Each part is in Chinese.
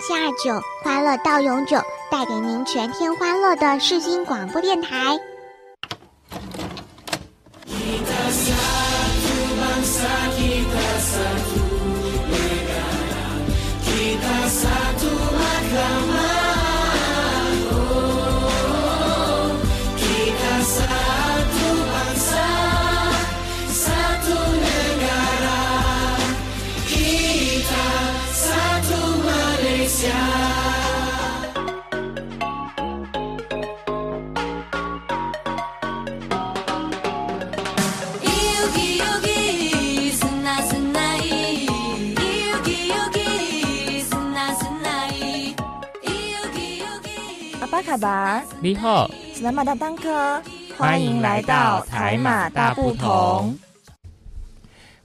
下酒，欢乐到永久，带给您全天欢乐的世新广播电台。卡巴，你好，是南马大当哥，欢迎来到台马大不同。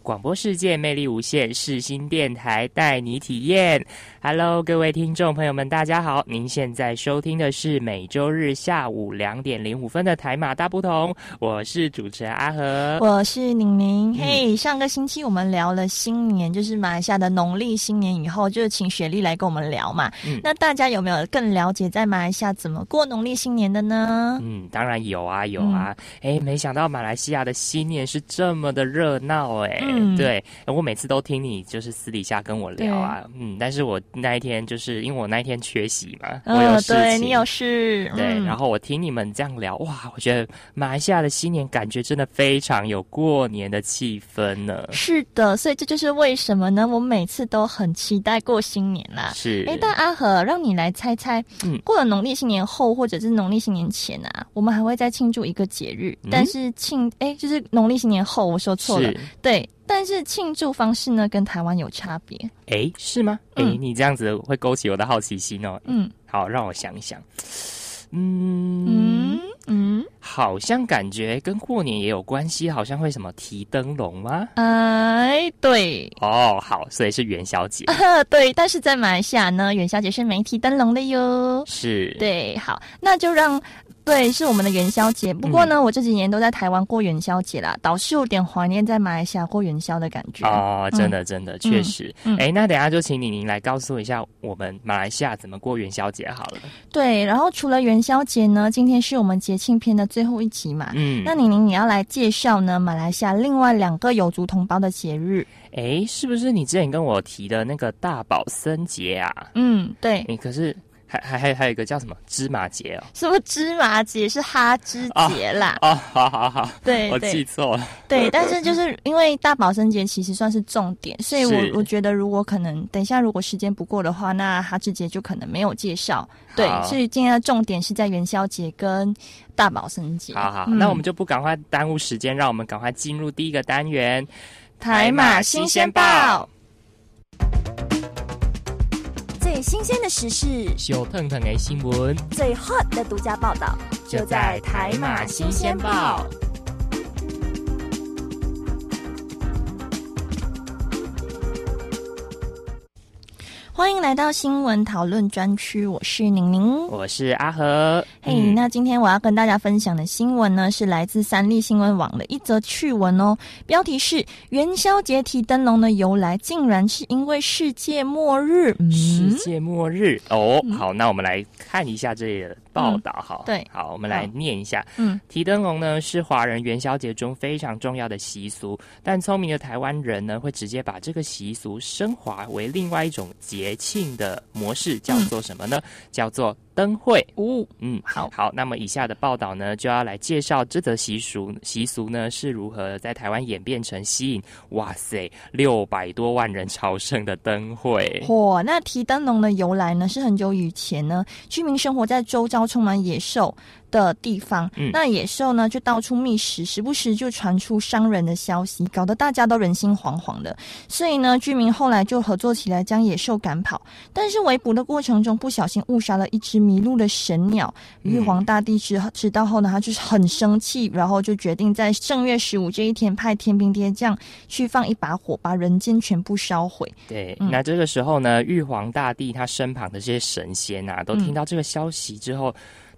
广播世界魅力无限，世新电台带你体验。Hello，各位听众朋友们，大家好！您现在收听的是每周日下午两点零五分的台马大不同，我是主持人阿和，我是宁宁。嘿，上个星期我们聊了新年，就是马来西亚的农历新年以后，就请雪莉来跟我们聊嘛。那大家有没有更了解在马来西亚怎么过农历新年的呢？嗯，当然有啊，有啊。哎，没想到马来西亚的新年是这么的热闹哎。嗯，对，我每次都听你就是私底下跟我聊啊，嗯，但是我那一天就是因为我那一天缺席嘛，我有事对你有事，对，然后我听你们这样聊，哇，我觉得马来西亚的新年感觉真的非常有过年的气氛呢。是的，所以这就是为什么呢？我每次都很期待过新年啦。是，哎，但阿和让你来猜猜，嗯，过了农历新年后或者是农历新年前啊，我们还会再庆祝一个节日，但是庆，哎，就是农历新年后，我说错了，对。但是庆祝方式呢，跟台湾有差别。哎，是吗？哎，你这样子会勾起我的好奇心哦。嗯，好，让我想一想。嗯嗯嗯，好像感觉跟过年也有关系，好像会什么提灯笼吗？哎，对。哦，好，所以是元宵节。对，但是在马来西亚呢，元宵节是没提灯笼的哟。是。对，好，那就让。对，是我们的元宵节。不过呢，我这几年都在台湾过元宵节啦，倒是有点怀念在马来西亚过元宵的感觉。哦，真的，真的，确实。哎，那等下就请李宁来告诉一下我们马来西亚怎么过元宵节好了。对，然后除了元宵节呢，今天是我们节庆片的最后一集嘛。嗯，那李宁你要来介绍呢马来西亚另外两个有族同胞的节日。哎，是不是你之前跟我提的那个大宝森节啊？嗯，对。你可是。还还还还有一个叫什么芝麻节哦？什么芝麻节是哈芝节啦？哦，好好好，对，我记错了。对，但是就是因为大宝生节其实算是重点，所以我我觉得如果可能，等一下如果时间不够的话，那哈芝节就可能没有介绍。对，所以今天的重点是在元宵节跟大宝生节。好好，那我们就不赶快耽误时间，让我们赶快进入第一个单元——台马新鲜报。最新鲜的时事，小腾腾的新闻，最 hot 的独家报道，就在台马新鲜报。欢迎来到新闻讨论专区，我是宁宁，我是阿和。嘿，那今天我要跟大家分享的新闻呢，是来自三立新闻网的一则趣闻哦。标题是元宵节提灯笼的由来，竟然是因为世界末日。世界末日哦，好，那我们来看一下这个报道哈。对，好，我们来念一下。嗯，提灯笼呢是华人元宵节中非常重要的习俗，但聪明的台湾人呢会直接把这个习俗升华为另外一种节。庆的模式叫做什么呢？叫做灯会。哦，嗯，好好。那么以下的报道呢，就要来介绍这则习俗。习俗呢是如何在台湾演变成吸引哇塞六百多万人朝圣的灯会。嚯，那提灯笼的由来呢，是很久以前呢，居民生活在周遭充满野兽。的地方，那野兽呢就到处觅食，时不时就传出伤人的消息，搞得大家都人心惶惶的。所以呢，居民后来就合作起来将野兽赶跑。但是围捕的过程中，不小心误杀了一只迷路的神鸟。玉皇大帝知知道后呢，他就是很生气，然后就决定在正月十五这一天派天兵天将去放一把火，把人间全部烧毁。对，那这个时候呢，玉皇大帝他身旁的这些神仙啊，都听到这个消息之后。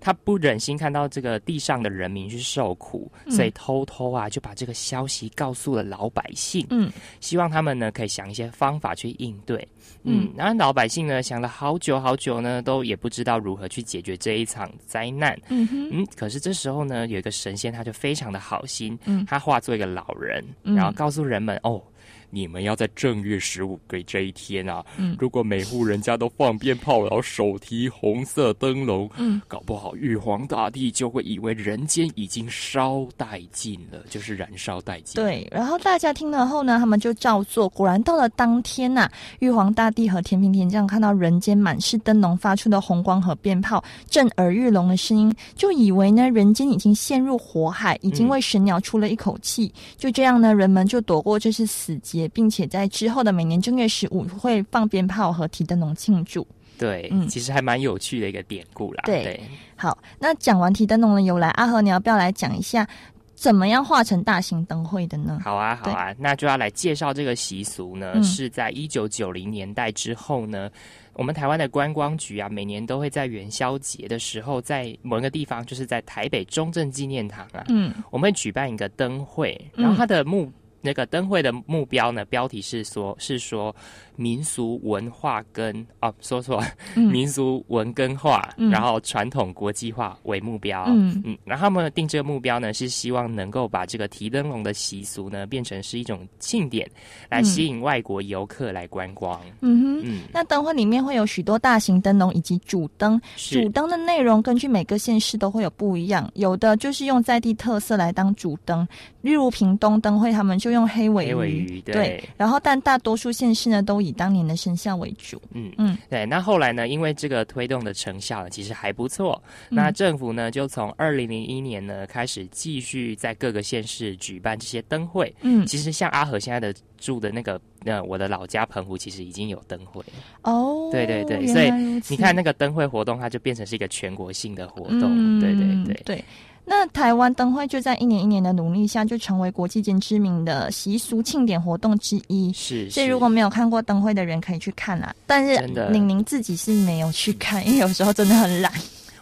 他不忍心看到这个地上的人民去受苦，所以偷偷啊就把这个消息告诉了老百姓。嗯，希望他们呢可以想一些方法去应对。嗯，然后老百姓呢想了好久好久呢，都也不知道如何去解决这一场灾难。嗯哼，嗯，可是这时候呢，有一个神仙他就非常的好心，嗯，他化作一个老人，然后告诉人们哦。你们要在正月十五给这一天啊！嗯如果每户人家都放鞭炮，然后手提红色灯笼，嗯，搞不好玉皇大帝就会以为人间已经烧殆尽了，就是燃烧殆尽。对，然后大家听了后呢，他们就照做。果然到了当天呐，玉皇大帝和天平天将看到人间满是灯笼发出的红光和鞭炮，震耳欲聋的声音，就以为呢人间已经陷入火海，已经为神鸟出了一口气。就这样呢，人们就躲过这次死劫。并且在之后的每年正月十五会放鞭炮和提灯笼庆祝。对，嗯，其实还蛮有趣的一个典故啦。对，好，那讲完提灯笼的由来，阿和你要不要来讲一下怎么样化成大型灯会的呢？好啊，好啊，那就要来介绍这个习俗呢，是在一九九零年代之后呢。我们台湾的观光局啊，每年都会在元宵节的时候，在某一个地方，就是在台北中正纪念堂啊，嗯，我们会举办一个灯会，然后它的目那个灯会的目标呢，标题是说，是说。民俗文化跟哦，说错，民俗文跟化，然后传统国际化为目标。嗯。嗯，然后他们定这个目标呢，是希望能够把这个提灯笼的习俗呢，变成是一种庆典，来吸引外国游客来观光。嗯哼，嗯，那灯会里面会有许多大型灯笼以及主灯，主灯的内容根据每个县市都会有不一样，有的就是用在地特色来当主灯，例如屏东灯会，他们就用黑尾鱼。对，然后但大多数县市呢都以当年的生效为主，嗯嗯，对。那后来呢？因为这个推动的成效呢，其实还不错。那政府呢，就从二零零一年呢开始继续在各个县市举办这些灯会。嗯，其实像阿和现在的住的那个，那我的老家澎湖，其实已经有灯会哦。对对对，所以你看那个灯会活动，它就变成是一个全国性的活动。对对对对。那台湾灯会就在一年一年的努力下，就成为国际间知名的习俗庆典活动之一。是，所以如果没有看过灯会的人，可以去看啦。但是宁宁自己是没有去看，因为有时候真的很懒。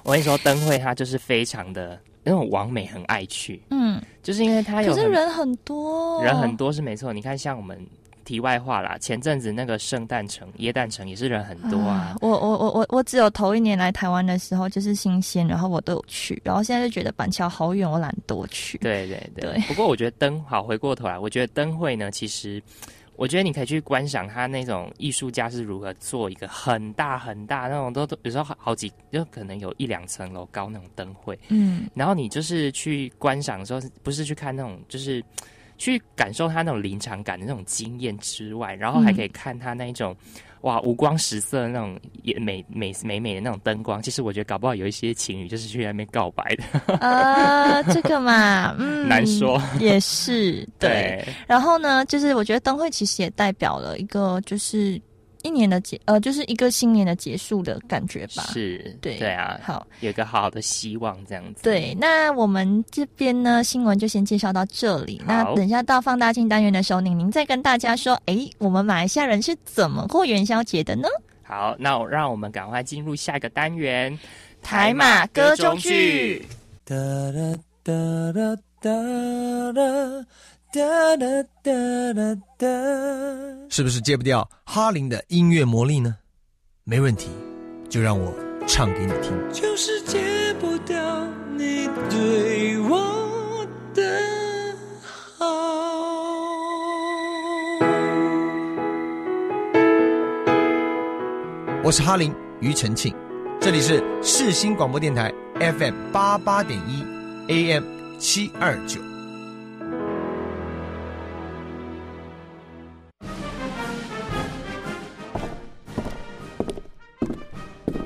我跟你说，灯会它就是非常的那种完美，很爱去。嗯，就是因为它有，可是人很多，人很多是没错。你看，像我们。题外话啦，前阵子那个圣诞城、耶诞城也是人很多啊。我我我我我只有头一年来台湾的时候就是新鲜，然后我都有去，然后现在就觉得板桥好远，我懒得去。对对对。不过我觉得灯好，回过头来，我觉得灯会呢，其实我觉得你可以去观赏他那种艺术家是如何做一个很大很大那种，都都有时候好好几，就可能有一两层楼高那种灯会。嗯。然后你就是去观赏的时候，不是去看那种，就是。去感受他那种临场感的那种经验之外，然后还可以看他那一种哇五光十色的那种也美美美美的那种灯光。其实我觉得搞不好有一些情侣就是去那边告白的。呃，这个嘛，嗯，难说，也是对。然后呢，就是我觉得灯会其实也代表了一个就是。一年的结呃，就是一个新年的结束的感觉吧。是，对对啊，好，有一个好好的希望这样子。对，那我们这边呢，新闻就先介绍到这里。那等一下到放大镜单元的时候，宁宁再跟大家说，哎，我们马来西亚人是怎么过元宵节的呢？好，那让我们赶快进入下一个单元——台马歌中剧。哒哒哒哒哒，是不是戒不掉哈林的音乐魔力呢？没问题，就让我唱给你听。就是戒不掉你对我的好。我是哈林庾澄庆，这里是世新广播电台 FM 八八点一 AM 七二九。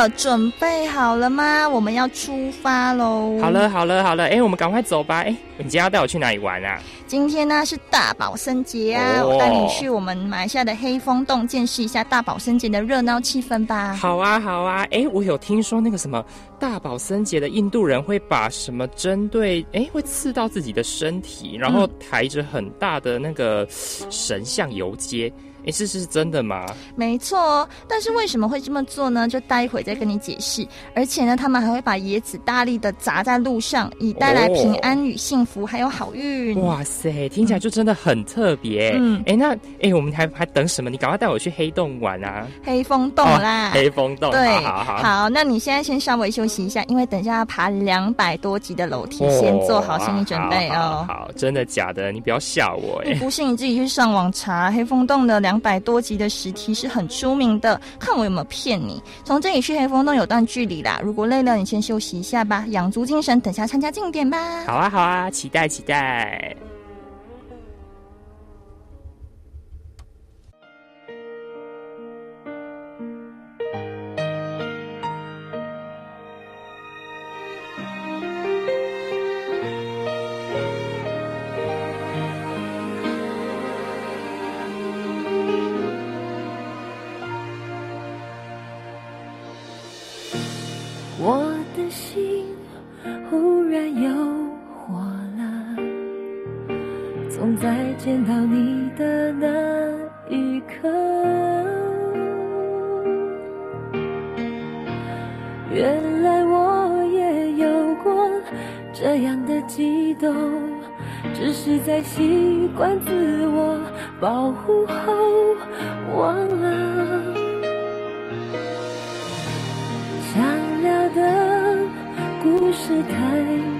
了，准备好了吗？我们要出发喽！好了，好了，好了，哎，我们赶快走吧！哎，你今天要带我去哪里玩啊？今天呢是大宝森节啊，我带你去我们马来西亚的黑风洞，见识一下大宝森节的热闹气氛吧。好啊，好啊！哎，我有听说那个什么大宝森节的印度人会把什么针对哎会刺到自己的身体，然后抬着很大的那个神像游街。哎，这是真的吗？没错，但是为什么会这么做呢？就待会再跟你解释。而且呢，他们还会把椰子大力的砸在路上，以带来平安与幸福，还有好运。哇塞，听起来就真的很特别。嗯，哎，那哎，我们还还等什么？你赶快带我去黑洞玩啊！黑风洞啦，黑风洞。对，好好好。那你现在先稍微休息一下，因为等一下要爬两百多级的楼梯，先做好心理准备哦。好，真的假的？你不要吓我哎！不信你自己去上网查黑风洞的两。两百多集的实体是很出名的，看我有没有骗你。从这里去黑风洞有段距离啦，如果累了，你先休息一下吧，养足精神，等下参加庆典吧。好啊，好啊，期待期待。见到你的那一刻，原来我也有过这样的激动，只是在习惯自我保护后忘了。想聊的故事太。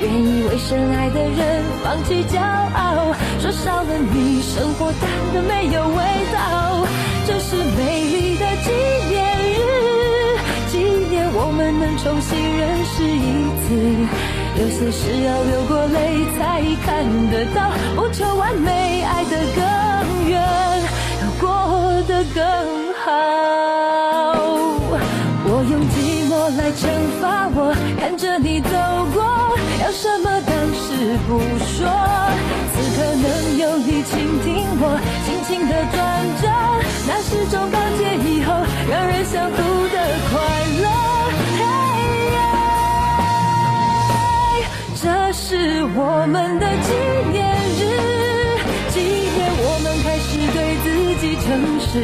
愿意为深爱的人放弃骄傲，说少了你，生活淡的没有味道。这是美丽的纪念日，纪念我们能重新认识一次。有些事要流过泪才看得到，不求完美，爱得更远，要过得更好。我用寂寞来惩罚我，看着你走过。要什么当时不说，此刻能有你倾听我心情的转折，那是种告诫以后让人想哭的快乐。这是我们的纪念日，纪念我们开始对自己诚实，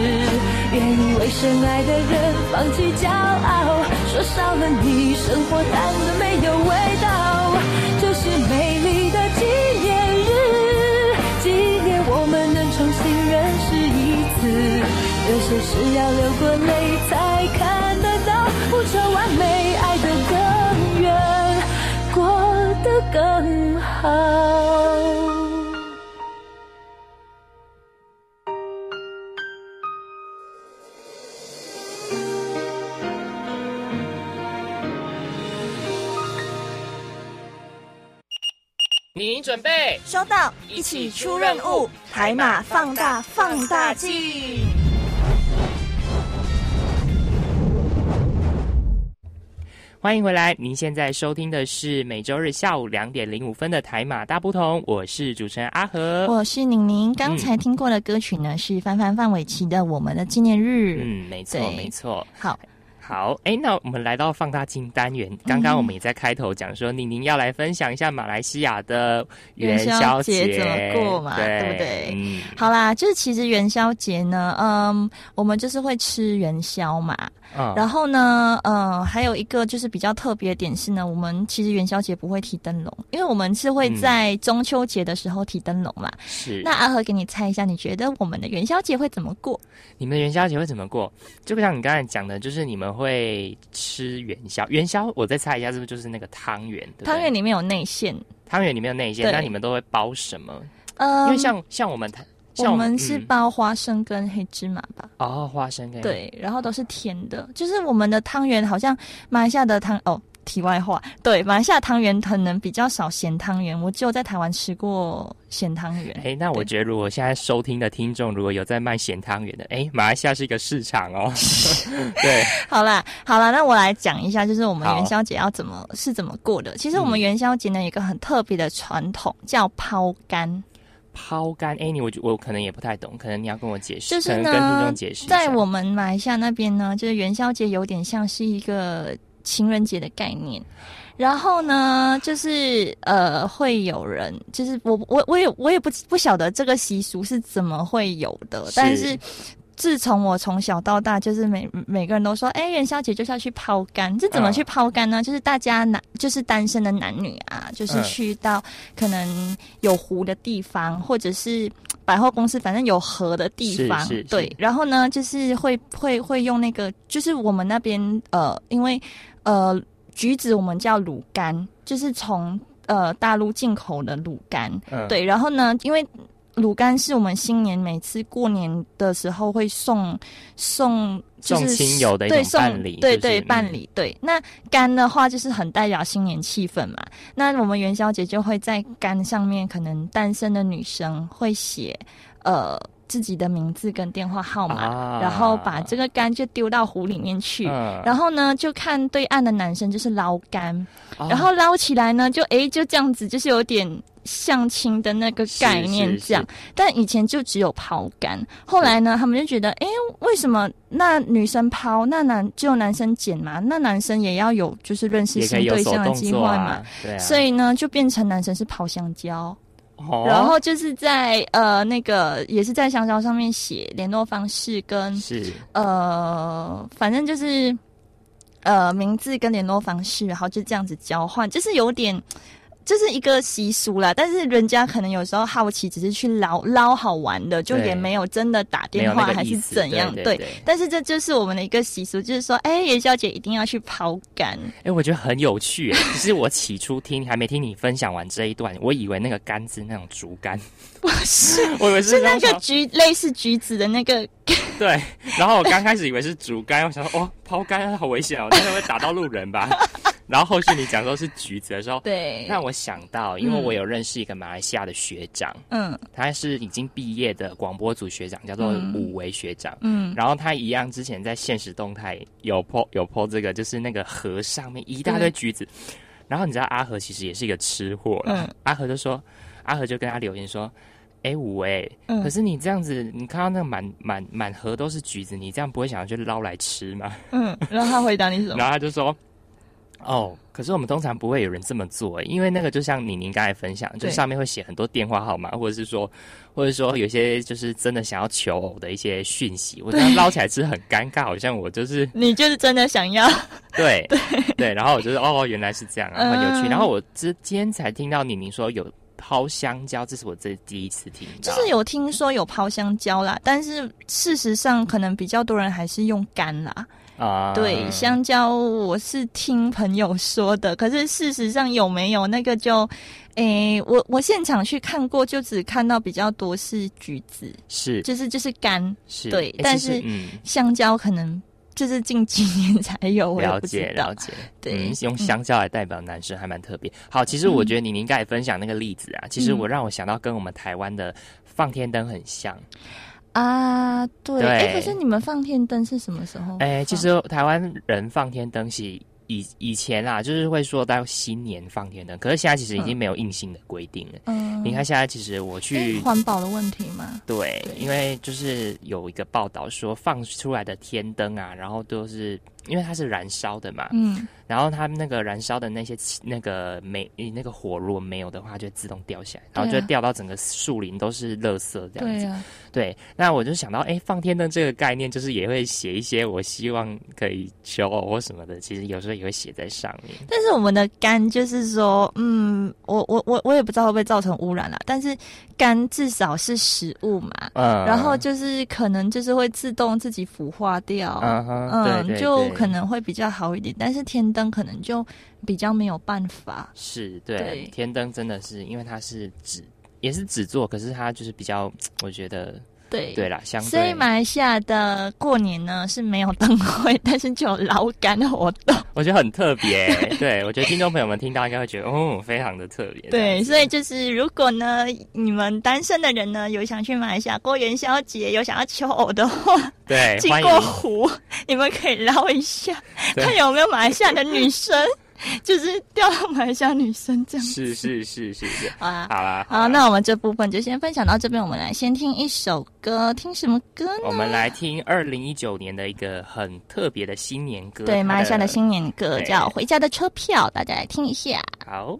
愿意为深爱的人放弃骄傲，说少了你，生活淡的没有味道。这是美丽的。纪念日，纪念我们能重新认识一次。有些事要流过泪才看得到，不求完美，爱得更远，过得更好。您准备收到，一起出任务，台马放大放大镜。欢迎回来，您现在收听的是每周日下午两点零五分的台马大不同，我是主持人阿和，我是宁宁。刚才听过的歌曲呢，是范范范玮琪的《我们的纪念日》。嗯，没错，没错。好。好，哎，那我们来到放大镜单元。刚刚我们也在开头讲说，宁宁要来分享一下马来西亚的元宵节怎么过嘛，对不对？嗯，好啦，就是其实元宵节呢，嗯，我们就是会吃元宵嘛。然后呢，呃，还有一个就是比较特别的点是呢，我们其实元宵节不会提灯笼，因为我们是会在中秋节的时候提灯笼嘛。是。那阿和给你猜一下，你觉得我们的元宵节会怎么过？你们的元宵节会怎么过？就像你刚才讲的，就是你们会吃元宵。元宵，我再猜一下，是不是就是那个汤圆？汤圆里面有内馅。汤圆里面有内馅，那你们都会包什么？呃，因为像像我们。我们是包花生跟黑芝麻吧？哦，花生跟对，然后都是甜的。就是我们的汤圆好像马来西亚的汤哦，题外话，对，马来西亚汤圆可能比较少咸汤圆，我只有在台湾吃过咸汤圆。哎，那我觉得如果现在收听的听众如果有在卖咸汤圆的，哎，马来西亚是一个市场哦。对，好啦，好啦，那我来讲一下，就是我们元宵节要怎么是怎么过的。其实我们元宵节呢，有一个很特别的传统，叫抛竿。抛竿，哎，你我我可能也不太懂，可能你要跟我解释，就是呢，跟听众解释。在我们马来西亚那边呢，就是元宵节有点像是一个情人节的概念，然后呢，就是呃，会有人，就是我我我也我也不不晓得这个习俗是怎么会有的，但是。自从我从小到大，就是每每个人都说，哎，元宵节就是要去抛竿。这怎么去抛竿呢？就是大家男，就是单身的男女啊，就是去到可能有湖的地方，或者是百货公司，反正有河的地方，对。然后呢，就是会会会用那个，就是我们那边呃，因为呃，橘子我们叫卤干，就是从呃大陆进口的卤干，对。然后呢，因为卤干是我们新年每次过年的时候会送送，送亲友的对送礼，对对办理对。那干的话就是很代表新年气氛嘛。那我们元宵节就会在干上面，可能单身的女生会写呃自己的名字跟电话号码，然后把这个杆就丢到湖里面去，然后呢就看对岸的男生就是捞干，然后捞起来呢就哎就这样子，就是有点。相亲的那个概念这样，但以前就只有抛竿。后来呢，他们就觉得，哎，为什么那女生抛，那男只有男生捡嘛？那男生也要有就是认识新对象的机会嘛？所以呢，就变成男生是抛香蕉，然后就是在呃那个也是在香蕉上面写联络方式跟是呃，反正就是呃名字跟联络方式，然后就这样子交换，就是有点。这是一个习俗啦，但是人家可能有时候好奇，只是去捞捞好玩的，就也没有真的打电话还是怎样。对，但是这就是我们的一个习俗，就是说，哎，元宵节一定要去抛竿。哎，我觉得很有趣。其实我起初听还没听你分享完这一段，我以为那个竿是那种竹竿，不是，我以为是那个橘类似橘子的那个。对，然后我刚开始以为是竹竿，我想说，哦，抛竿好危险哦，那会会打到路人吧？然后后续你讲说是橘子的时候，对，让我想到，因为我有认识一个马来西亚的学长，嗯，他是已经毕业的广播组学长，叫做武维学长，嗯，然后他一样之前在现实动态有 po 有 po 这个，就是那个河上面一大堆橘子，然后你知道阿和其实也是一个吃货了，阿和就说，阿和就跟他留言说，哎武维，可是你这样子，你看到那个满满满河都是橘子，你这样不会想要去捞来吃吗？嗯，然后他回答你什么？然后他就说。哦，可是我们通常不会有人这么做，因为那个就像你您刚才分享，就上面会写很多电话号码，或者是说，或者说有些就是真的想要求偶的一些讯息，我觉得捞起来是很尴尬，好像我就是 你就是真的想要，对对对，然后我就是哦，原来是这样啊，很有趣。然后我之今天才听到你您说有。抛香蕉，这是我这第一次听到。就是有听说有抛香蕉啦，但是事实上可能比较多人还是用干啦。啊，对，香蕉我是听朋友说的，可是事实上有没有那个就，诶，我我现场去看过，就只看到比较多是橘子，是，就是就是干，是。对，但是香蕉可能就是近几年才有，了解了解，对，用香蕉来代表男生还蛮特别。好，其实我觉得你应该也分享那个例子啊，其实我让我想到跟我们台湾的放天灯很像。啊，对，哎，可是你们放天灯是什么时候？哎，其实台湾人放天灯是。以以前啊，就是会说到新年放天灯，可是现在其实已经没有硬性的规定了。嗯，你看现在其实我去环保的问题嘛，对，因为就是有一个报道说放出来的天灯啊，然后都是因为它是燃烧的嘛，嗯，然后它那个燃烧的那些那个煤那个火如果没有的话，就自动掉下来，然后就掉到整个树林都是垃圾这样子。对，那我就想到，哎，放天灯这个概念，就是也会写一些我希望可以求偶或什么的，其实有时候也会写在上面。但是我们的肝就是说，嗯，我我我我也不知道会不会造成污染啦。但是肝至少是食物嘛，嗯，然后就是可能就是会自动自己腐化掉，嗯，就可能会比较好一点。但是天灯可能就比较没有办法。是对，天灯真的是因为它是纸。也是纸做，可是它就是比较，我觉得对对啦，相对。所以马来西亚的过年呢是没有灯会，但是就有捞竿活动，我觉得很特别。对我觉得听众朋友们听到应该会觉得哦，非常的特别。对，所以就是如果呢你们单身的人呢有想去马来西亚过元宵节，有想要求偶的话，对，经过湖，你们可以捞一下，看有没有马来西亚的女生。就是调到马来西亚女生这样，是是是是是，好啦好啦，好，那我们这部分就先分享到这边，我们来先听一首歌，听什么歌呢？我们来听二零一九年的一个很特别的新年歌，对，马来西亚的新年歌叫《回家的车票》，大家来听一下。好。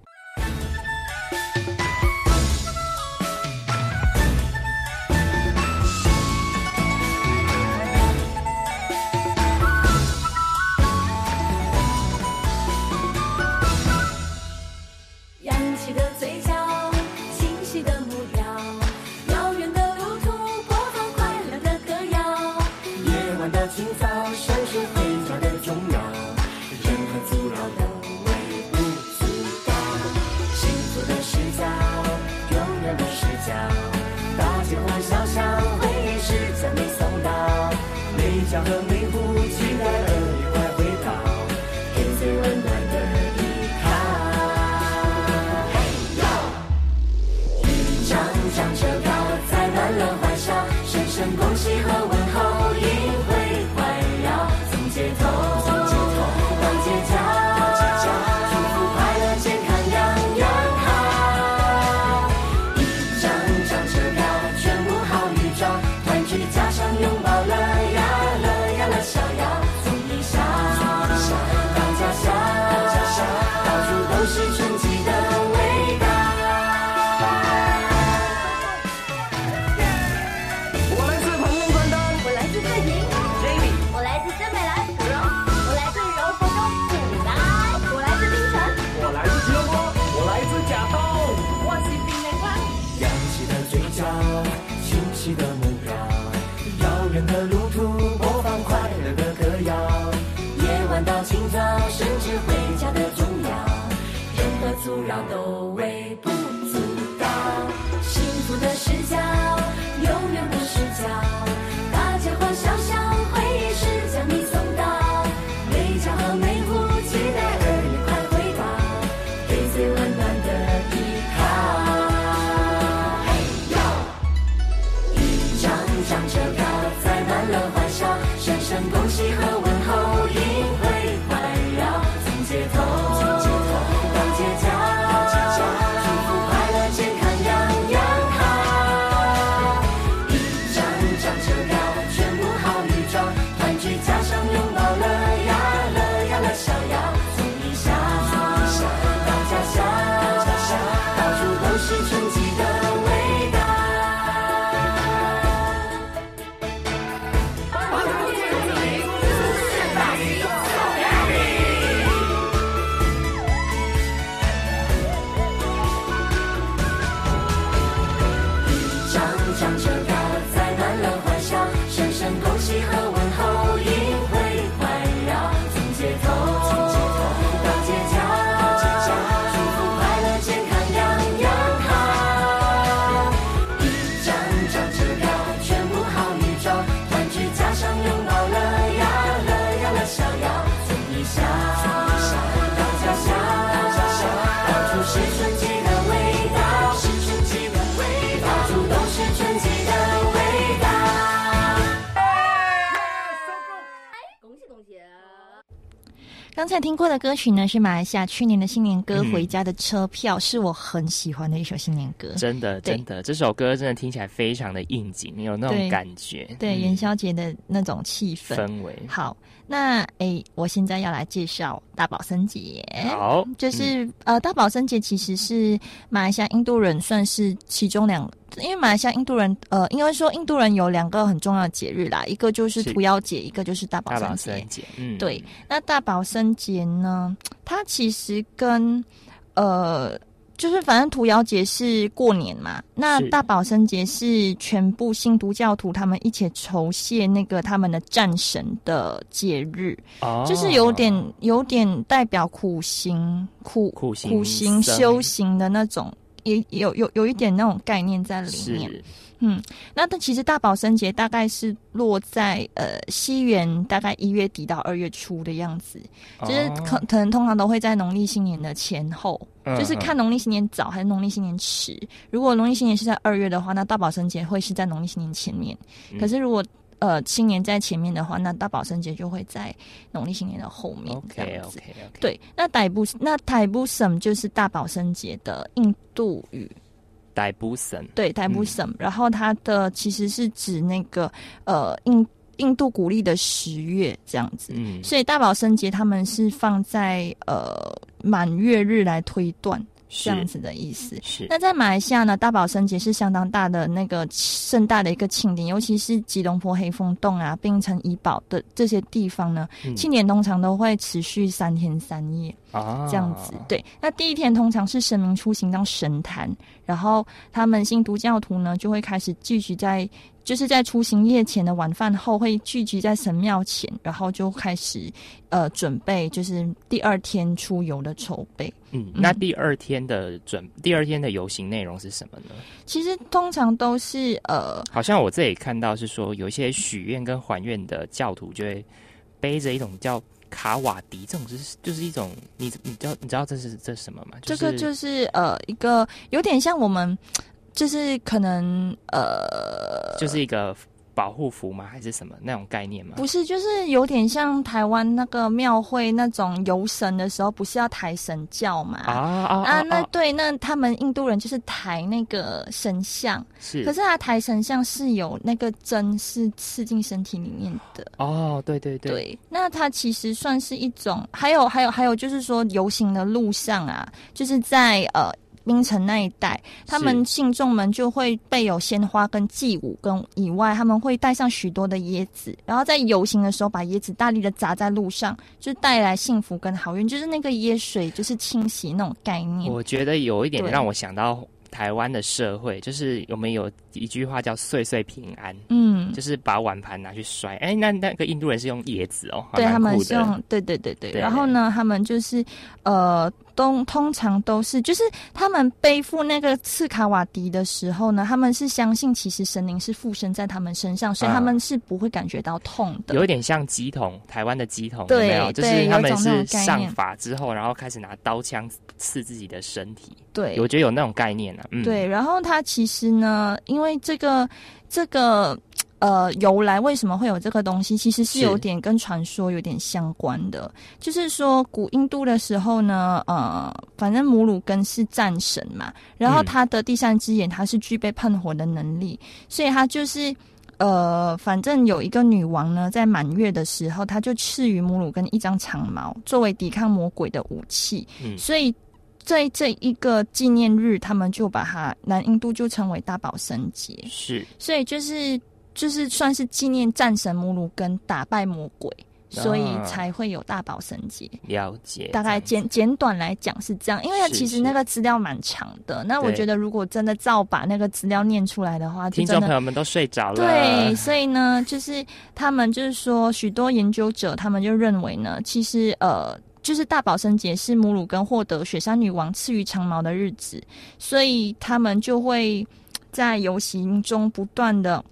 刚才听过的歌曲呢，是马来西亚去年的新年歌《回家的车票》，是我很喜欢的一首新年歌。真的，真的，这首歌真的听起来非常的应景，有那种感觉，对元宵节的那种气氛氛围。好，那哎，我现在要来介绍大宝森节。好，就是呃，大宝森节其实是马来西亚印度人算是其中两。因为马来西亚印度人，呃，应该说印度人有两个很重要的节日啦，一个就是屠妖节，一个就是大宝生节。嗯，对。那大宝生节呢，它其实跟呃，就是反正屠妖节是过年嘛，那大宝生节是全部新都教徒他们一起酬谢那个他们的战神的节日，就是有点有点代表苦行苦苦行苦行修行的那种。也有有有一点那种概念在里面，嗯，那但其实大宝生节大概是落在呃西元大概一月底到二月初的样子，就是可可能通常都会在农历新年的前后，就是看农历新年早还是农历新年迟。如果农历新年是在二月的话，那大宝生节会是在农历新年前面。可是如果呃，新年在前面的话，那大宝生节就会在农历新年的后面这样子。对，那逮捕那傣布什就是大宝生节的印度语。傣布什对逮捕什，然后它的其实是指那个呃印印度古历的十月这样子。嗯，所以大宝生节他们是放在呃满月日来推断。这样子的意思。是。那在马来西亚呢，大宝生节是相当大的那个盛大的一个庆典，尤其是吉隆坡黑风洞啊、槟城怡保的这些地方呢，庆典通常都会持续三天三夜啊，这样子。对。那第一天通常是神明出行到神坛，然后他们信徒教徒呢就会开始聚集在。就是在出行夜前的晚饭后，会聚集在神庙前，然后就开始呃准备，就是第二天出游的筹备。嗯，那第二天的准，第二天的游行内容是什么呢？其实通常都是呃，好像我这里看到是说，有一些许愿跟还愿的教徒就会背着一种叫卡瓦迪，这种就是就是一种你你知道你知道这是这是什么吗？这个就是呃一个有点像我们。就是可能呃，就是一个保护符吗？还是什么那种概念吗？不是，就是有点像台湾那个庙会那种游神的时候，不是要抬神教嘛？啊啊啊！那对，那他们印度人就是抬那个神像，是。可是他抬神像是有那个针是刺进身体里面的。哦，对对对。对，那它其实算是一种，还有还有还有，就是说游行的路上啊，就是在呃。槟城那一带，他们信众们就会备有鲜花跟祭舞，跟以外，他们会带上许多的椰子，然后在游行的时候把椰子大力的砸在路上，就带来幸福跟好运，就是那个椰水就是清洗那种概念。我觉得有一点让我想到。台湾的社会就是我们有一句话叫“岁岁平安”，嗯，就是把碗盘拿去摔。哎，那那个印度人是用椰子哦，对他们是用，对对对对。然后呢，他们就是呃，都通常都是，就是他们背负那个刺卡瓦迪的时候呢，他们是相信其实神灵是附身在他们身上，所以他们是不会感觉到痛的。有一点像鸡桶，台湾的鸡桶有没有？就是他们是上法之后，然后开始拿刀枪刺自己的身体。对，我觉得有那种概念啊。对，然后他其实呢，因为这个这个呃由来，为什么会有这个东西？其实是有点跟传说有点相关的。就是说，古印度的时候呢，呃，反正母乳根是战神嘛，然后他的第三只眼，他是具备喷火的能力，所以他就是呃，反正有一个女王呢，在满月的时候，他就赐予母乳根一张长矛，作为抵抗魔鬼的武器。嗯，所以。在这一个纪念日，他们就把它南印度就称为大宝生节，是，所以就是就是算是纪念战神母鲁根打败魔鬼，所以才会有大宝生节。了解，大概简简短来讲是这样，因为其实那个资料蛮长的。那我觉得如果真的照把那个资料念出来的话，听众朋友们都睡着了。对，所以呢，就是他们就是说，许多研究者他们就认为呢，其实呃，就是大宝生节是母乳跟获得雪山女王赐予长毛的日子，所以他们就会在游行中不断的。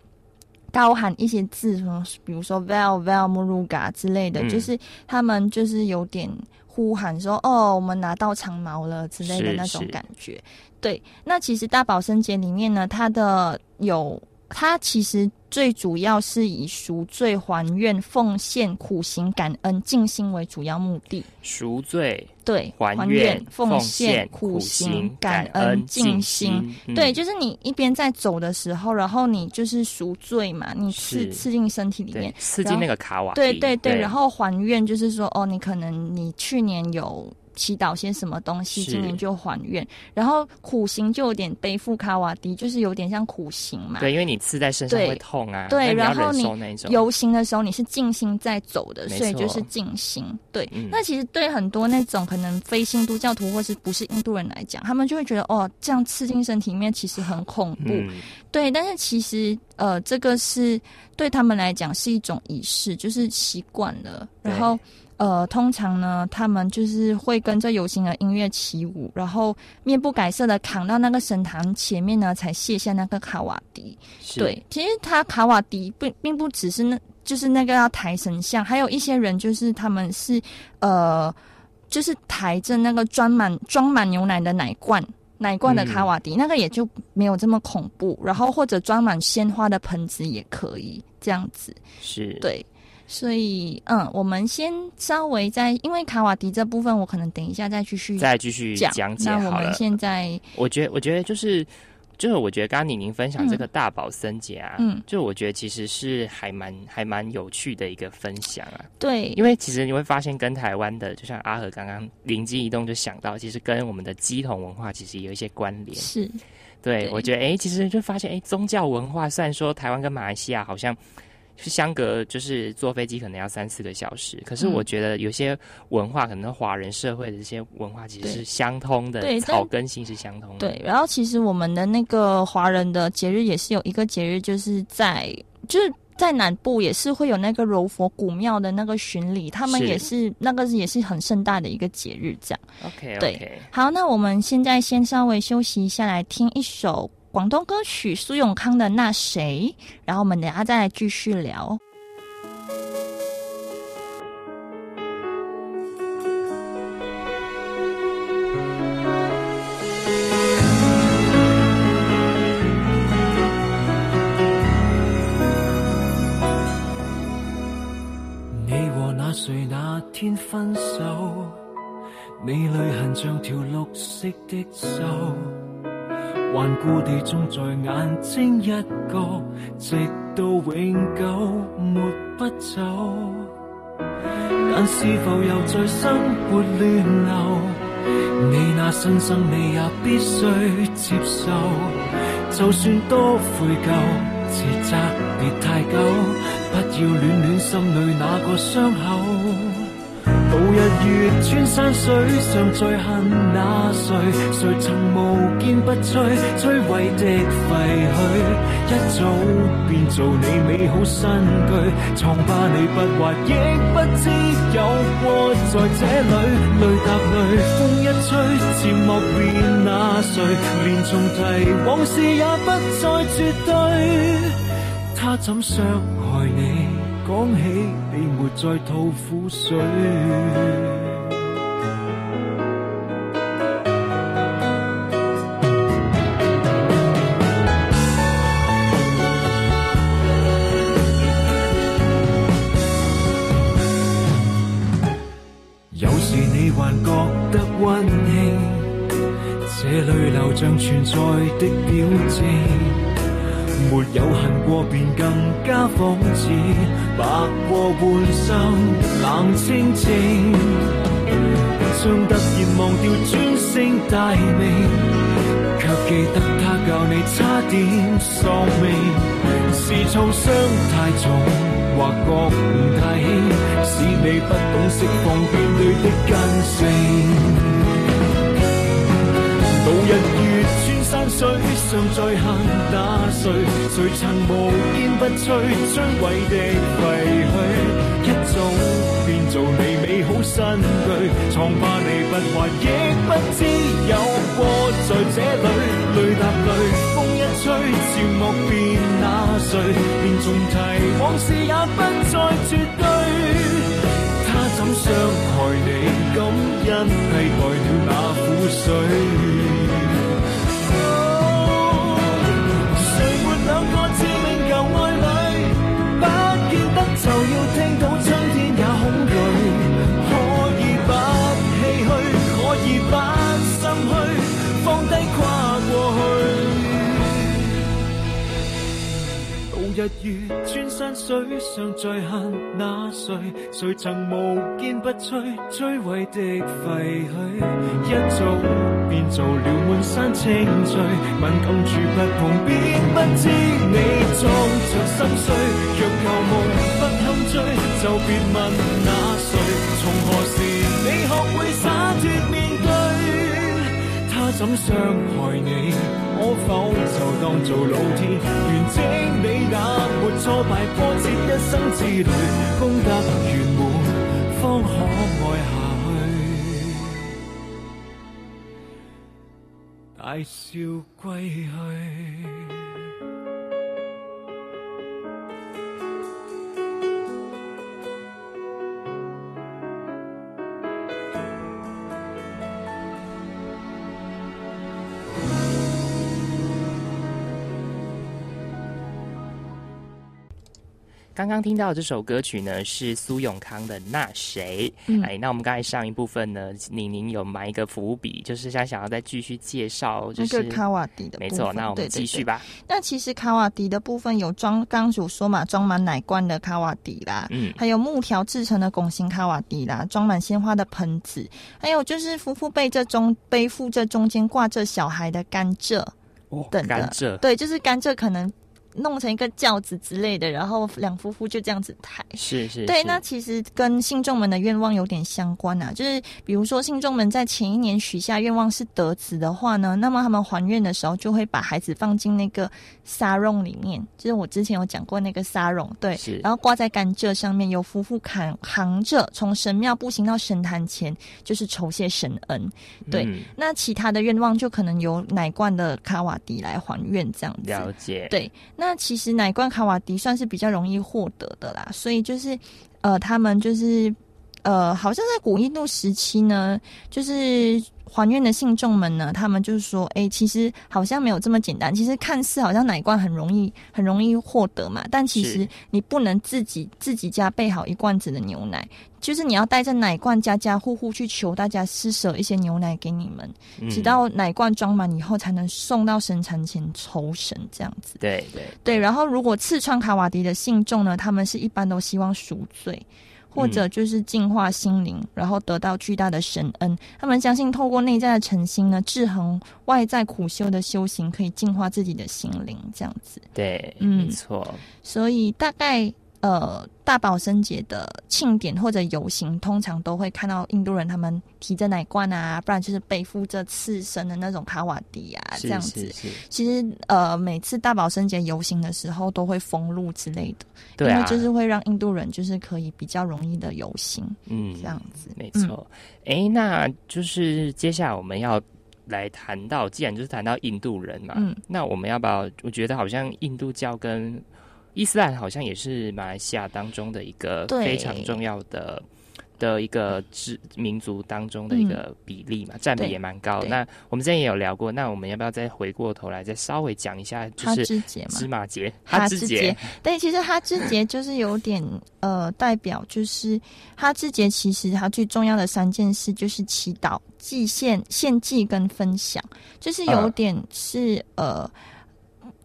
高喊一些字，什么比如说 “vel vel muruga” 之类的，就是他们就是有点呼喊说：“哦，我们拿到长毛了”之类的那种感觉。对，那其实大宝生节里面呢，它的有。它其实最主要是以赎罪、还愿、奉献、苦行、感恩、静心为主要目的。赎罪，对，还愿、奉献、苦行、感恩、静心。对，就是你一边在走的时候，然后你就是赎罪嘛，你刺刺进身体里面，刺进那个卡瓦。对对对，然后还愿就是说，哦，你可能你去年有。祈祷些什么东西，今年就还愿。然后苦行就有点背负卡瓦迪，就是有点像苦行嘛。对，因为你刺在身上会痛啊。对，然后你游行的时候你是静心在走的，所以就是静心。对，那其实对很多那种可能非新都教徒或是不是印度人来讲，他们就会觉得哦，这样刺进身体里面其实很恐怖。对，但是其实呃，这个是对他们来讲是一种仪式，就是习惯了，然后。呃，通常呢，他们就是会跟着游行的音乐起舞，然后面不改色的扛到那个神坛前面呢，才卸下那个卡瓦迪。对，其实他卡瓦迪并并不只是那，就是那个要抬神像，还有一些人就是他们是呃，就是抬着那个装满装满牛奶的奶罐，奶罐的卡瓦迪，那个也就没有这么恐怖。然后或者装满鲜花的盆子也可以这样子。是对。所以，嗯，我们先稍微在，因为卡瓦迪这部分，我可能等一下再继续再继续讲解那我们现在，我觉得，我觉得就是，就是我觉得刚刚宁宁分享这个大宝森节啊，嗯，就我觉得其实是还蛮还蛮有趣的一个分享啊。对，因为其实你会发现，跟台湾的，就像阿和刚刚灵机一动就想到，其实跟我们的鸡同文化其实有一些关联。是，对，我觉得，哎，其实就发现，哎，宗教文化虽然说台湾跟马来西亚好像。是相隔，就是坐飞机可能要三四个小时。可是我觉得有些文化，可能华人社会的这些文化其实是相通的，对草根性是相通的。对，然后其实我们的那个华人的节日也是有一个节日，就是在就是在南部也是会有那个柔佛古庙的那个巡礼，他们也是那个也是很盛大的一个节日，这样。OK，对，好，那我们现在先稍微休息一下，来听一首。广东歌曲苏永康的《那谁》，然后我们等下再继续聊。你和那谁那天分手？你泪痕像条绿色的手。顽固地种在眼睛一角，直到永久没不走。但是否又在生活乱流？你那新生你也必须接受。就算多悔疚，自责别太久，不要恋恋心里那个伤口。度日月穿山水，尚在恨那谁？谁曾无坚不摧，摧毁的废墟，一早变做你美好新居。藏吧你不还，亦不知有过在这里。泪答泪，风一吹，渐莫变那谁？连重提往事也不再绝对。他怎伤害你？讲起你没再吐苦水，有时你还觉得温馨，这泪流像存在的表情。没有恨过，便更加讽刺；白过半生冷清清，将突然忘掉尊姓大名，却记得他教你差点丧命。是创伤太重，或觉悟太轻，使你不懂释放面对的根性。度日月穿山水，尚在恨那谁？谁曾无坚不摧，摧毁的废墟，一早变做你美好新居。疮疤你不还，亦不知有过在这里。泪答泪，风一吹，笑莫变那谁？便重提往事，也不再绝对。他怎伤害你？感恩替代了那苦水。到春天也恐惧，可以不唏嘘，可以不心虚，放低跨过去。到日月穿山水，尚在恨那谁？谁曾无坚不摧，摧毁的废墟，一早变做了满山青翠。敏感处不同，便不知你装着心碎，若旧梦不堪追。就别问那谁？从何时你学会洒脱面对？他怎伤害你？可否就当做老天完整你那没挫败波折一生之旅，功德圆满方可爱下去，大笑归去。刚刚听到这首歌曲呢，是苏永康的《那谁》。哎，那我们刚才上一部分呢，宁宁有埋一个伏笔，就是想想要再继续介绍，就是卡瓦迪的。没错，那我们继续吧。那其实卡瓦迪的部分有装，刚主说嘛，装满奶罐的卡瓦迪啦，嗯，还有木条制成的拱形卡瓦迪啦，装满鲜花的盆子，还有就是夫妇背这中背负着中间挂着小孩的甘蔗，等甘蔗，对，就是甘蔗可能。弄成一个轿子之类的，然后两夫妇就这样子抬。是是。对，那其实跟信众们的愿望有点相关啊。就是比如说，信众们在前一年许下愿望是得子的话呢，那么他们还愿的时候就会把孩子放进那个沙绒里面，就是我之前有讲过那个沙绒，对。是。然后挂在甘蔗上面，由夫妇扛扛着从神庙步行到神坛前，就是酬谢神恩。对。那其他的愿望就可能由奶罐的卡瓦迪来还愿这样子。了解。对。那其实奶罐卡瓦迪算是比较容易获得的啦，所以就是，呃，他们就是，呃，好像在古印度时期呢，就是还愿的信众们呢，他们就是说，哎，其实好像没有这么简单。其实看似好像奶罐很容易，很容易获得嘛，但其实你不能自己自己家备好一罐子的牛奶。就是你要带着奶罐，家家户户去求大家施舍一些牛奶给你们，直到奶罐装满以后，才能送到神坛前酬神这样子。对对对。然后，如果刺穿卡瓦迪的信众呢，他们是一般都希望赎罪，或者就是净化心灵，然后得到巨大的神恩。他们相信透过内在的诚心呢，制衡外在苦修的修行，可以净化自己的心灵这样子。对，嗯没错。所以大概。呃，大宝生节的庆典或者游行，通常都会看到印度人他们提着奶罐啊，不然就是背负着刺身的那种卡瓦迪啊，这样子。其实呃，每次大宝生节游行的时候，都会封路之类的，因为就是会让印度人就是可以比较容易的游行。嗯，这样子没错。哎，那就是接下来我们要来谈到，既然就是谈到印度人嘛，嗯，那我们要不要？我觉得好像印度教跟伊斯兰好像也是马来西亚当中的一个非常重要的的一个支民族当中的一个比例嘛，占比也蛮高。那我们之前也有聊过，那我们要不要再回过头来再稍微讲一下？就是芝麻节，哈芝节。对，其实哈芝节就是有点呃，代表就是哈芝节，其实它最重要的三件事就是祈祷、祭献、献祭跟分享，就是有点是呃。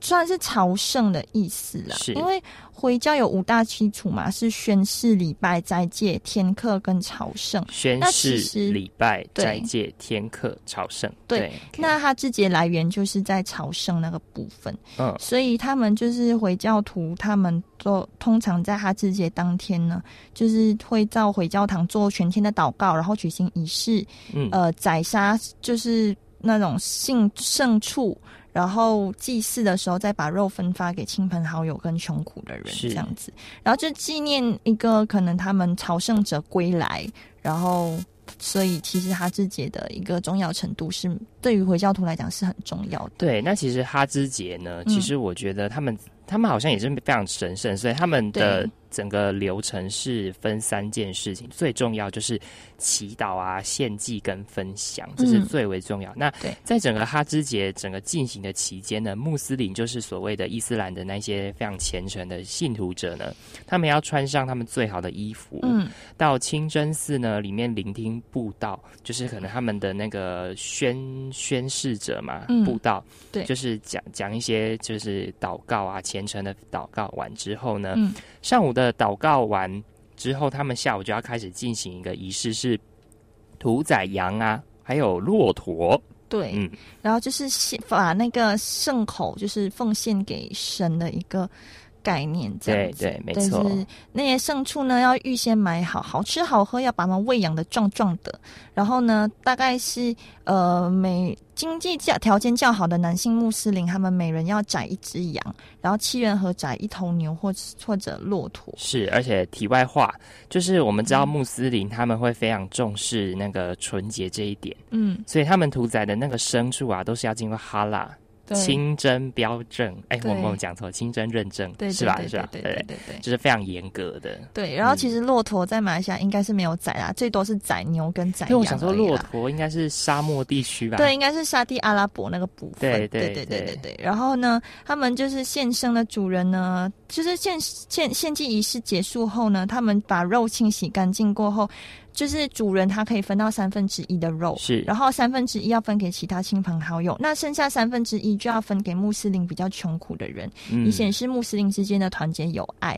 算是朝圣的意思啦。是，因为回教有五大基础嘛，是宣誓、礼拜、斋戒、天课跟朝圣。宣誓、礼拜、斋戒、天课、朝圣。对，那它之节来源就是在朝圣那个部分。嗯，所以他们就是回教徒，他们都通常在哈之节当天呢，就是会到回教堂做全天的祷告，然后举行仪式。嗯，呃，宰杀就是那种性圣畜。然后祭祀的时候，再把肉分发给亲朋好友跟穷苦的人，这样子。然后就纪念一个可能他们朝圣者归来，然后所以其实哈兹节的一个重要程度是对于回教徒来讲是很重要的。对，那其实哈兹节呢，其实我觉得他们他们好像也是非常神圣，所以他们的。整个流程是分三件事情，最重要就是祈祷啊、献祭跟分享，这是最为重要。那在整个哈芝节整个进行的期间呢，穆斯林就是所谓的伊斯兰的那些非常虔诚的信徒者呢，他们要穿上他们最好的衣服，嗯，到清真寺呢里面聆听布道，就是可能他们的那个宣宣誓者嘛，布道，对，就是讲讲一些就是祷告啊，虔诚的祷告完之后呢，上午的。祷告完之后，他们下午就要开始进行一个仪式，是屠宰羊啊，还有骆驼。对，嗯，然后就是献把那个圣口，就是奉献给神的一个概念，这样子。对对，没错。那些牲畜呢，要预先买好，好吃好喝，要把它们喂养的壮壮的。然后呢，大概是呃每。经济较条件较好的男性穆斯林，他们每人要宰一只羊，然后七人合宰一头牛或或者骆驼。是，而且题外话，就是我们知道穆斯林他们会非常重视那个纯洁这一点，嗯，所以他们屠宰的那个牲畜啊，都是要经过哈拉。清真标证，哎，我没有讲错，清真认证，是吧？是吧？对对对对，就是非常严格的。对，然后其实骆驼在马来西亚应该是没有宰啦，最多是宰牛跟宰羊。我想说，骆驼应该是沙漠地区吧？对，应该是沙地阿拉伯那个部分。对对对对对对。然后呢，他们就是献生的主人呢，就是献献献祭仪式结束后呢，他们把肉清洗干净过后。就是主人他可以分到三分之一的肉，是，然后三分之一要分给其他亲朋好友，那剩下三分之一就要分给穆斯林比较穷苦的人，以显示穆斯林之间的团结友爱。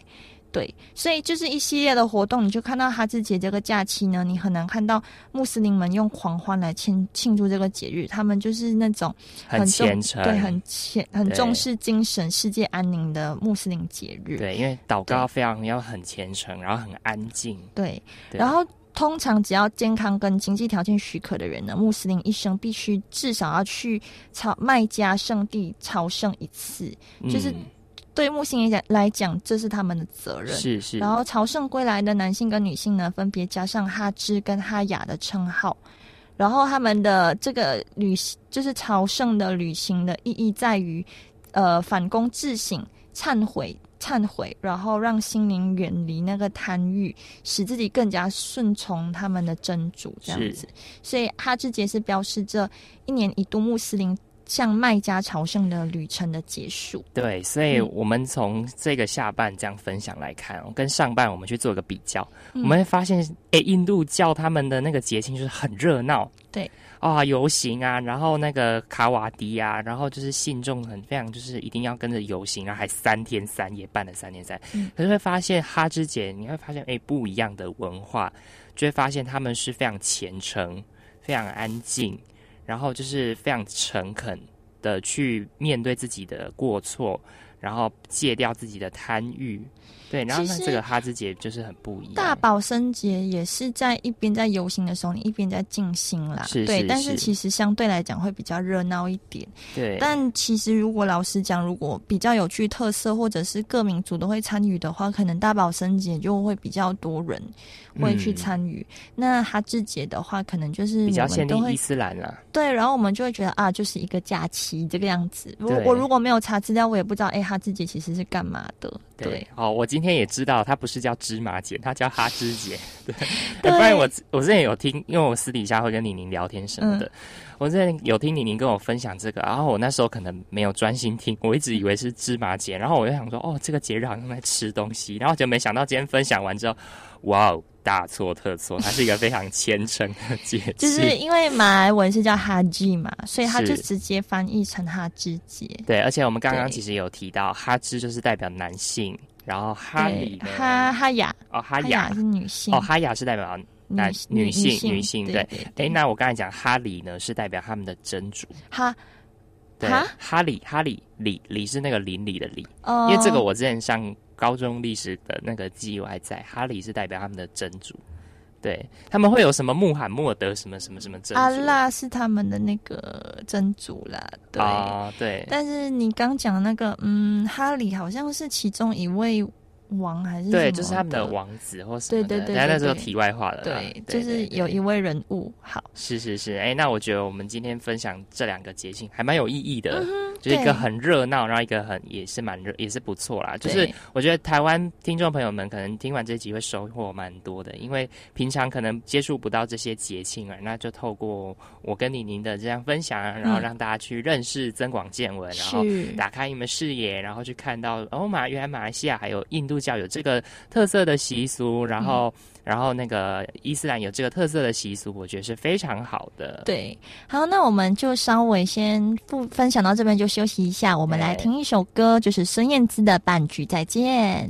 对，所以就是一系列的活动，你就看到哈兹节这个假期呢，你很难看到穆斯林们用狂欢来庆庆祝这个节日，他们就是那种很虔诚，对，很虔很重视精神世界安宁的穆斯林节日。对，因为祷告非常要很虔诚，然后很安静。对，然后。通常只要健康跟经济条件许可的人呢，穆斯林一生必须至少要去朝麦加圣地朝圣一次，就是对穆斯林来来讲，这是他们的责任。是是。然后朝圣归来的男性跟女性呢，分别加上哈芝跟哈雅的称号。然后他们的这个旅行，就是朝圣的旅行的意义在于，呃，反躬自省、忏悔。忏悔，然后让心灵远离那个贪欲，使自己更加顺从他们的真主，这样子。所以哈智节是标示这一年一度穆斯林向卖家朝圣的旅程的结束。对，所以我们从这个下半这样分享来看，跟上半我们去做一个比较，我们会发现，哎，印度教他们的那个节庆就是很热闹。对。啊，游行啊，然后那个卡瓦迪啊，然后就是信众很非常就是一定要跟着游行，然后还三天三夜办了三天三。嗯，可是会发现哈芝节，你会发现哎不一样的文化，就会发现他们是非常虔诚、非常安静，然后就是非常诚恳的去面对自己的过错，然后戒掉自己的贪欲。对，然后那这个哈兹节就是很不一样。大宝生节也是在一边在游行的时候，你一边在静心啦。是对，但是其实相对来讲会比较热闹一点。对，但其实如果老实讲，如果比较有趣特色或者是各民族都会参与的话，可能大宝生节就会比较多人会去参与。那哈兹节的话，可能就是比较限定伊斯兰了。对，然后我们就会觉得啊，就是一个假期这个样子。我我如果没有查资料，我也不知道哎，哈兹节其实是干嘛的。对，哦，我今天也知道，它不是叫芝麻节，它叫哈芝节。对，不然我我之前有听，因为我私底下会跟李宁聊天什么的，我之前有听李宁跟我分享这个，然后我那时候可能没有专心听，我一直以为是芝麻节，然后我就想说，哦，这个节日好像在吃东西，然后就没想到今天分享完之后，哇哦！大错特错，它是一个非常虔诚的节气。就是因为马来文是叫哈吉嘛，所以它就直接翻译成哈芝节。对，而且我们刚刚其实有提到，哈芝就是代表男性，然后哈里哈哈雅哦，哈雅是女性哦，哈雅是代表男女性女性对。哎，那我刚才讲哈里呢，是代表他们的真主哈。对，哈里哈里里里是那个邻里的里，因为这个我之前上高中历史的那个记忆我还在。哈里是代表他们的真主，对他们会有什么穆罕默德什么什么什么真主？阿拉是他们的那个真主啦，对对。但是你刚讲那个，嗯，哈里好像是其中一位。王还是对，就是他们的王子或什么的。对对对，那时候题外话了。对，就是有一位人物。好，是是是。哎，那我觉得我们今天分享这两个节庆还蛮有意义的，就是一个很热闹，然后一个很也是蛮热，也是不错啦。就是我觉得台湾听众朋友们可能听完这集会收获蛮多的，因为平常可能接触不到这些节庆啊，那就透过我跟李宁的这样分享，然后让大家去认识、增广见闻，然后打开你们视野，然后去看到哦，马原来马来西亚还有印度。教有这个特色的习俗，然后，然后那个伊斯兰有这个特色的习俗，我觉得是非常好的。对，好，那我们就稍微先不分享到这边，就休息一下。我们来听一首歌，就是孙燕姿的《半句再见》。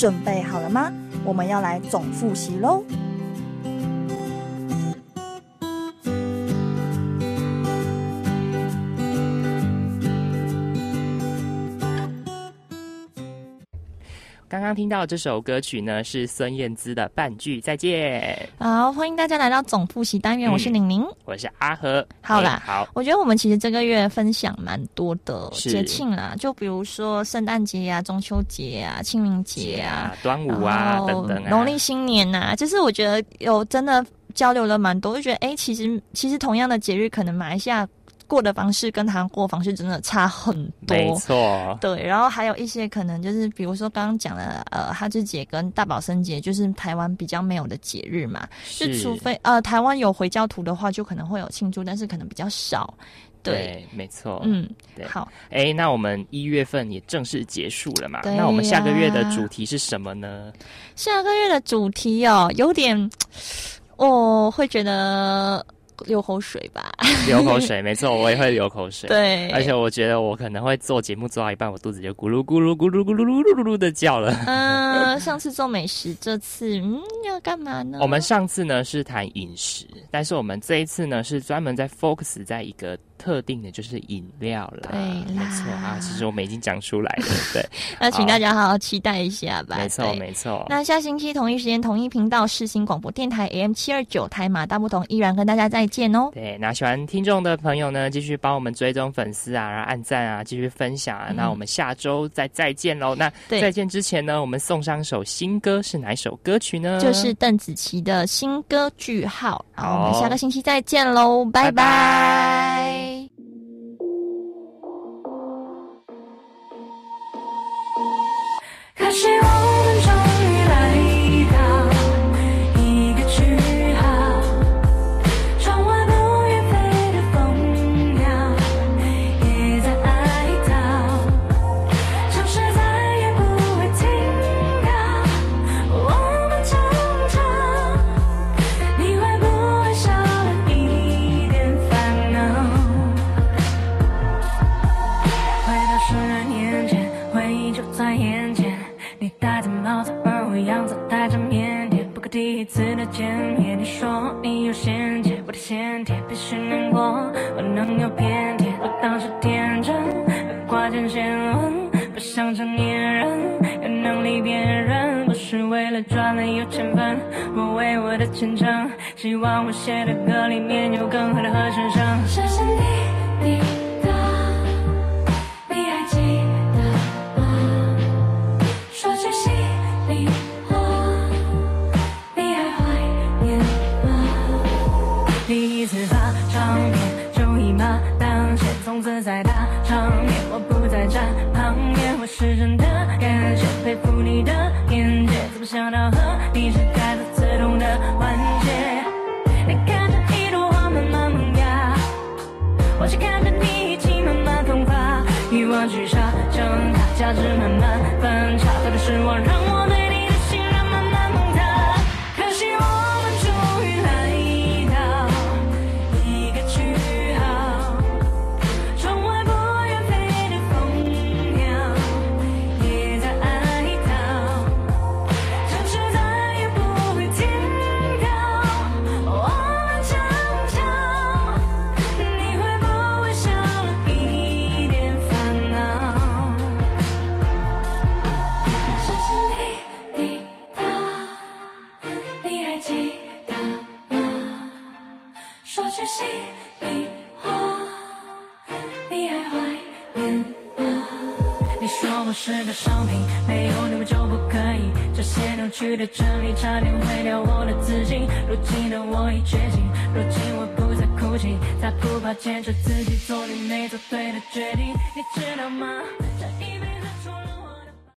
准备好了吗？我们要来总复习喽。刚刚听到这首歌曲呢，是孙燕姿的《半句再见》。好，欢迎大家来到总复习单元，我是玲玲，我是阿和。好啦，好，我觉得我们其实这个月分享蛮多的节庆啦，就比如说圣诞节呀、中秋节啊、清明节啊、端午啊等等，农历新年呐，就是我觉得有真的交流了蛮多，就觉得哎，其实其实同样的节日，可能马来西亚。过的方式跟韩国方式真的差很多，没错。对，然后还有一些可能就是，比如说刚刚讲的，呃，哈芝节跟大宝生节，就是台湾比较没有的节日嘛。是。就除非呃，台湾有回教徒的话，就可能会有庆祝，但是可能比较少。对，没错。嗯，对。好，哎，那我们一月份也正式结束了嘛？那我们下个月的主题是什么呢？下个月的主题哦，有点，我会觉得。流口水吧，流口水，没错，我也会流口水。对，而且我觉得我可能会做节目做到一半，我肚子就咕噜咕噜咕噜咕噜噜噜噜噜的叫了。嗯，上次做美食，这次嗯要干嘛呢？我们上次呢是谈饮食，但是我们这一次呢是专门在 focus 在一个。特定的就是饮料了，对，没错啊。其实我们已经讲出来了，对。那请大家好好期待一下吧。没错，没错。那下星期同一时间、同一频道，世新广播电台 AM 七二九台马大不同，依然跟大家再见哦。对，那喜欢听众的朋友呢，继续帮我们追踪粉丝啊，然后按赞啊，继续分享啊。那我们下周再再见喽。那再见之前呢，我们送上首新歌，是哪首歌曲呢？就是邓紫棋的新歌句号。好，我们下个星期再见喽，拜拜。可是我见面，你说你有先见，我的先天必须难过，我能有偏见？我当时天真，挂件先问，不像成年人有能力辨认，不是为了赚了有钱分。我为我的前程，希望我写的歌里面有更好的和声声。谢谢你，你。界，去的真理差点毁掉我的自信。如今的我已觉醒，如今我不再哭泣，再不怕坚持自己做你没做对的决定。你知道吗？这一